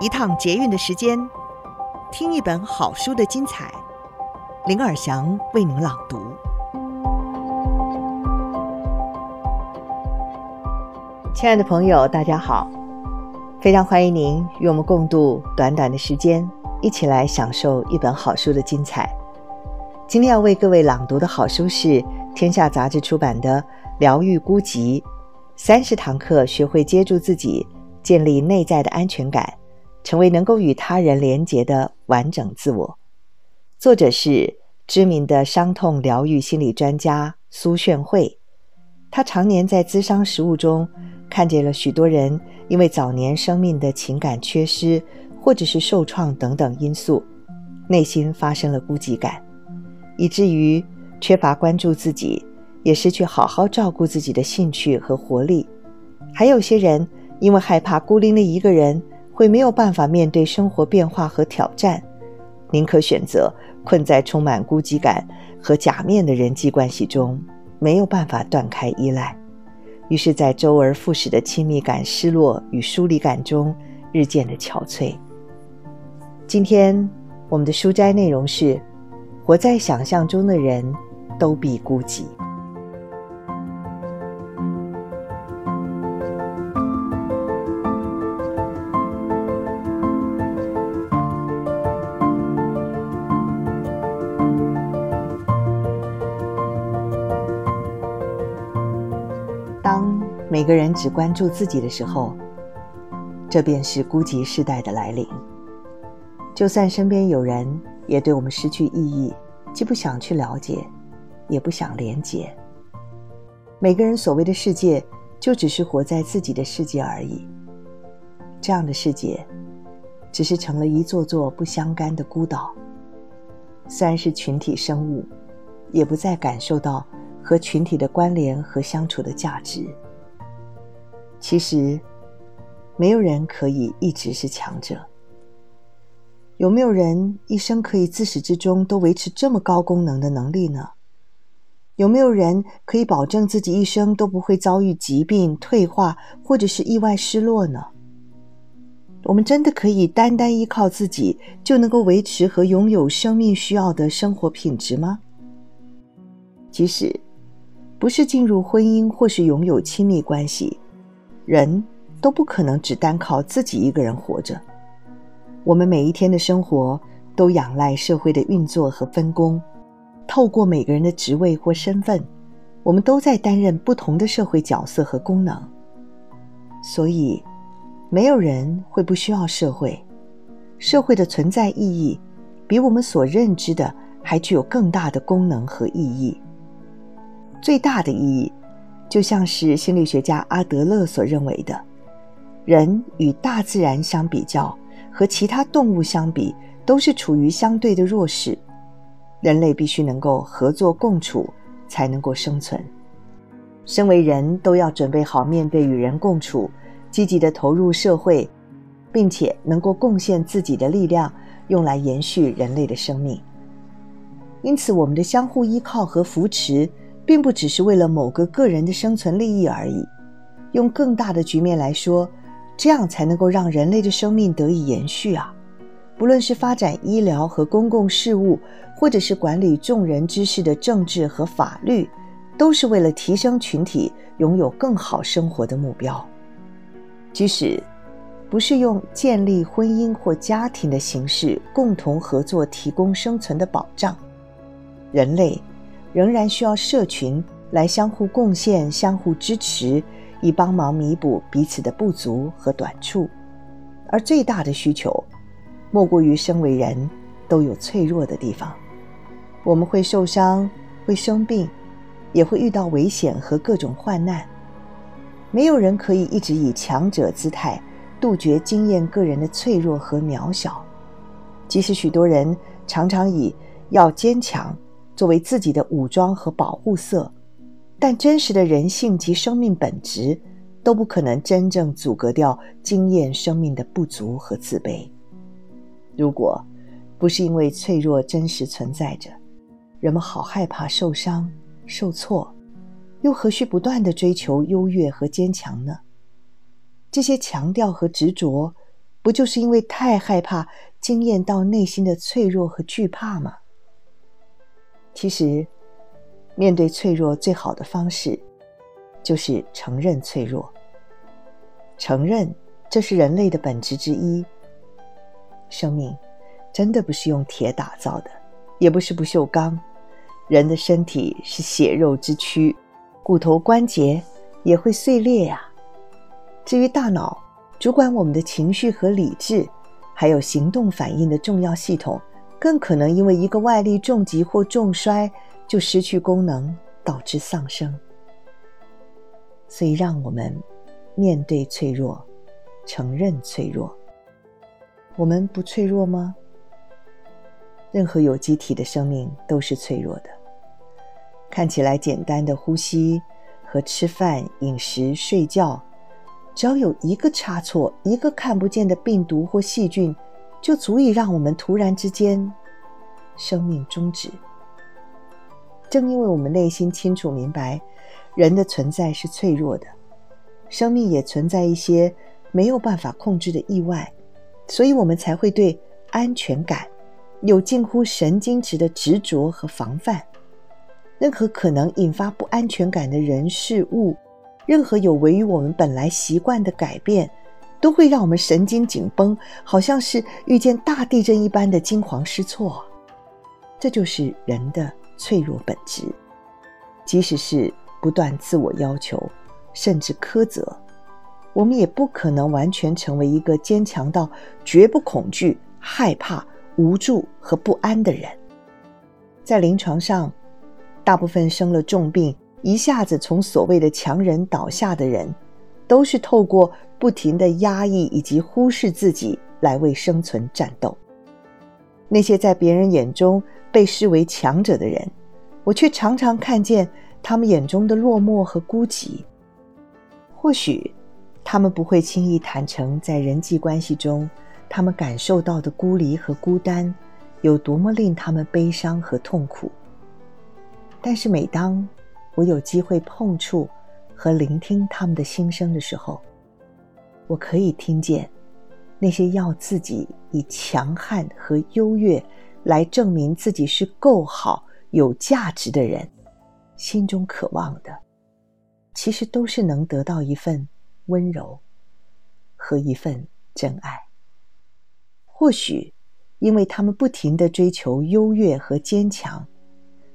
一趟捷运的时间，听一本好书的精彩。林尔祥为您朗读。亲爱的朋友，大家好，非常欢迎您与我们共度短短的时间，一起来享受一本好书的精彩。今天要为各位朗读的好书是天下杂志出版的《疗愈孤寂》，三十堂课学会接住自己，建立内在的安全感。成为能够与他人连结的完整自我。作者是知名的伤痛疗愈心理专家苏炫慧。他常年在咨商实务中看见了许多人因为早年生命的情感缺失，或者是受创等等因素，内心发生了孤寂感，以至于缺乏关注自己，也失去好好照顾自己的兴趣和活力。还有些人因为害怕孤零零一个人。会没有办法面对生活变化和挑战，宁可选择困在充满孤寂感和假面的人际关系中，没有办法断开依赖，于是，在周而复始的亲密感失落与疏离感中，日渐的憔悴。今天我们的书斋内容是：活在想象中的人都必孤寂。当每个人只关注自己的时候，这便是孤寂时代的来临。就算身边有人，也对我们失去意义，既不想去了解，也不想连结。每个人所谓的世界，就只是活在自己的世界而已。这样的世界，只是成了一座座不相干的孤岛。虽然是群体生物，也不再感受到。和群体的关联和相处的价值，其实没有人可以一直是强者。有没有人一生可以自始至终都维持这么高功能的能力呢？有没有人可以保证自己一生都不会遭遇疾病、退化或者是意外失落呢？我们真的可以单单依靠自己就能够维持和拥有生命需要的生活品质吗？即使。不是进入婚姻或是拥有亲密关系，人都不可能只单靠自己一个人活着。我们每一天的生活都仰赖社会的运作和分工。透过每个人的职位或身份，我们都在担任不同的社会角色和功能。所以，没有人会不需要社会。社会的存在意义，比我们所认知的还具有更大的功能和意义。最大的意义，就像是心理学家阿德勒所认为的，人与大自然相比较，和其他动物相比，都是处于相对的弱势。人类必须能够合作共处，才能够生存。身为人都要准备好面对与人共处，积极地投入社会，并且能够贡献自己的力量，用来延续人类的生命。因此，我们的相互依靠和扶持。并不只是为了某个个人的生存利益而已，用更大的局面来说，这样才能够让人类的生命得以延续啊！不论是发展医疗和公共事务，或者是管理众人之事的政治和法律，都是为了提升群体拥有更好生活的目标。即使不是用建立婚姻或家庭的形式共同合作提供生存的保障，人类。仍然需要社群来相互贡献、相互支持，以帮忙弥补彼此的不足和短处。而最大的需求，莫过于身为人都有脆弱的地方。我们会受伤，会生病，也会遇到危险和各种患难。没有人可以一直以强者姿态杜绝经验个人的脆弱和渺小。即使许多人常常以要坚强。作为自己的武装和保护色，但真实的人性及生命本质都不可能真正阻隔掉经验生命的不足和自卑。如果不是因为脆弱真实存在着，人们好害怕受伤、受挫，又何须不断地追求优越和坚强呢？这些强调和执着，不就是因为太害怕经验到内心的脆弱和惧怕吗？其实，面对脆弱最好的方式，就是承认脆弱。承认，这是人类的本质之一。生命真的不是用铁打造的，也不是不锈钢。人的身体是血肉之躯，骨头关节也会碎裂呀、至于大脑，主管我们的情绪和理智，还有行动反应的重要系统，更可能因为一个外力重击或重摔就失去功能，导致丧生。所以，让我们面对脆弱，承认脆弱。我们不脆弱吗？任何有机体的生命都是脆弱的。看起来简单的呼吸和吃饭、饮食、睡觉，只要有一个差错，一个看不见的病毒或细菌，就足以让我们突然之间生命终止。正因为我们内心清楚明白，人的存在是脆弱的，生命也存在一些没有办法控制的意外，所以我们才会对安全感有近乎神经质的执着和防范。任何可能引发不安全感的人事物，任何有违于我们本来习惯的改变，都会让我们神经紧绷，好像是遇见大地震一般的惊慌失措。这就是人的脆弱本质。即使是不断自我要求，甚至苛责，我们也不可能完全成为一个坚强到绝不恐惧、害怕、无助和不安的人。在临床上，大部分生了重病，一下子从所谓的强人倒下的人，都是透过不停的压抑以及忽视自己来为生存战斗。那些在别人眼中被视为强者的人，我却常常看见他们眼中的落寞和孤寂。或许他们不会轻易坦诚，在人际关系中，他们感受到的孤立和孤单，有多么令他们悲伤和痛苦。但是，每当我有机会碰触和聆听他们的心声的时候，我可以听见那些要自己以强悍和优越来证明自己是够好、有价值的人，心中渴望的，其实都是能得到一份温柔和一份真爱。或许，因为他们不停地追求优越和坚强。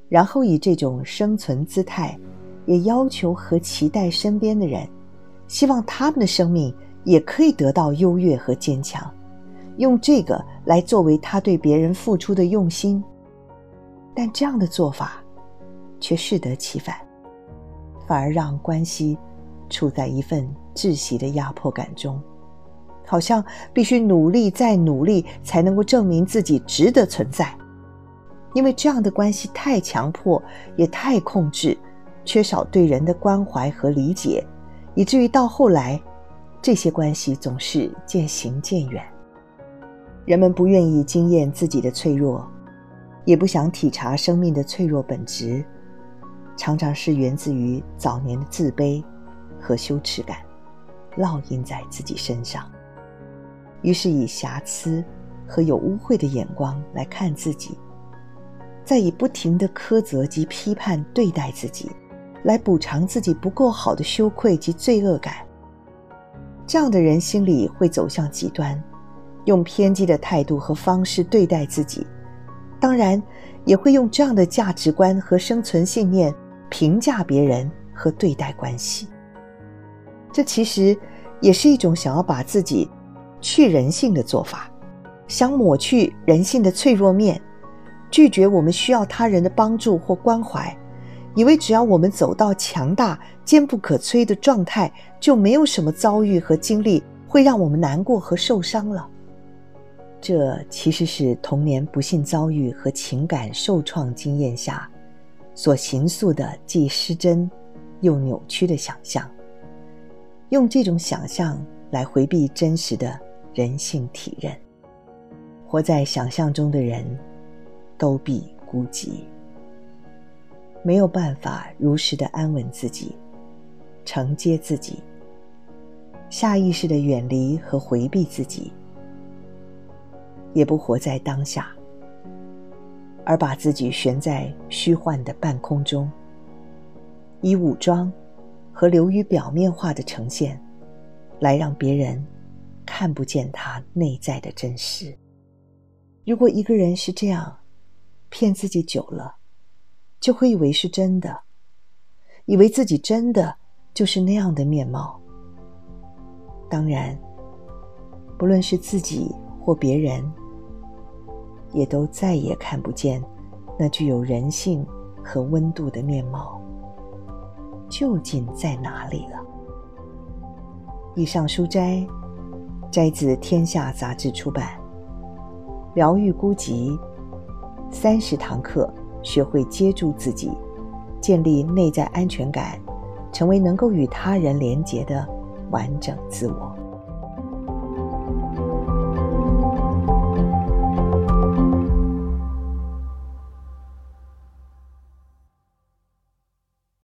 然后以这种生存姿态，也要求和期待身边的人，希望他们的生命也可以得到优越和坚强，用这个来作为他对别人付出的用心。但这样的做法，却适得其反，反而让关系处在一份窒息的压迫感中，好像必须努力再努力，才能够证明自己值得存在。因为这样的关系太强迫，也太控制，缺少对人的关怀和理解，以至于到后来，这些关系总是渐行渐远。人们不愿意经验自己的脆弱，也不想体察生命的脆弱本质，常常是源自于早年的自卑和羞耻感，烙印在自己身上，于是以瑕疵和有污秽的眼光来看自己。再以不停的苛责及批判对待自己，来补偿自己不够好的羞愧及罪恶感。这样的人心里会走向极端，用偏激的态度和方式对待自己，当然也会用这样的价值观和生存信念评价别人和对待关系。这其实也是一种想要把自己去人性的做法，想抹去人性的脆弱面。拒绝我们需要他人的帮助或关怀，以为只要我们走到强大、坚不可摧的状态，就没有什么遭遇和经历会让我们难过和受伤了。这其实是童年不幸遭遇和情感受创经验下所形塑的既失真又扭曲的想象，用这种想象来回避真实的人性体认。活在想象中的人，都必孤寂，没有办法如实的安稳自己，承接自己，下意识的远离和回避自己，也不活在当下，而把自己悬在虚幻的半空中，以武装和流于表面化的呈现，来让别人看不见他内在的真实。如果一个人是这样骗自己久了，就会以为是真的，以为自己真的就是那样的面貌。当然，不论是自己或别人，也都再也看不见那具有人性和温度的面貌究竟在哪里了。以上书摘摘自《天下》杂志出版，《疗愈孤寂》三十堂课，学会接住自己，建立内在安全感，成为能够与他人连结的完整自我。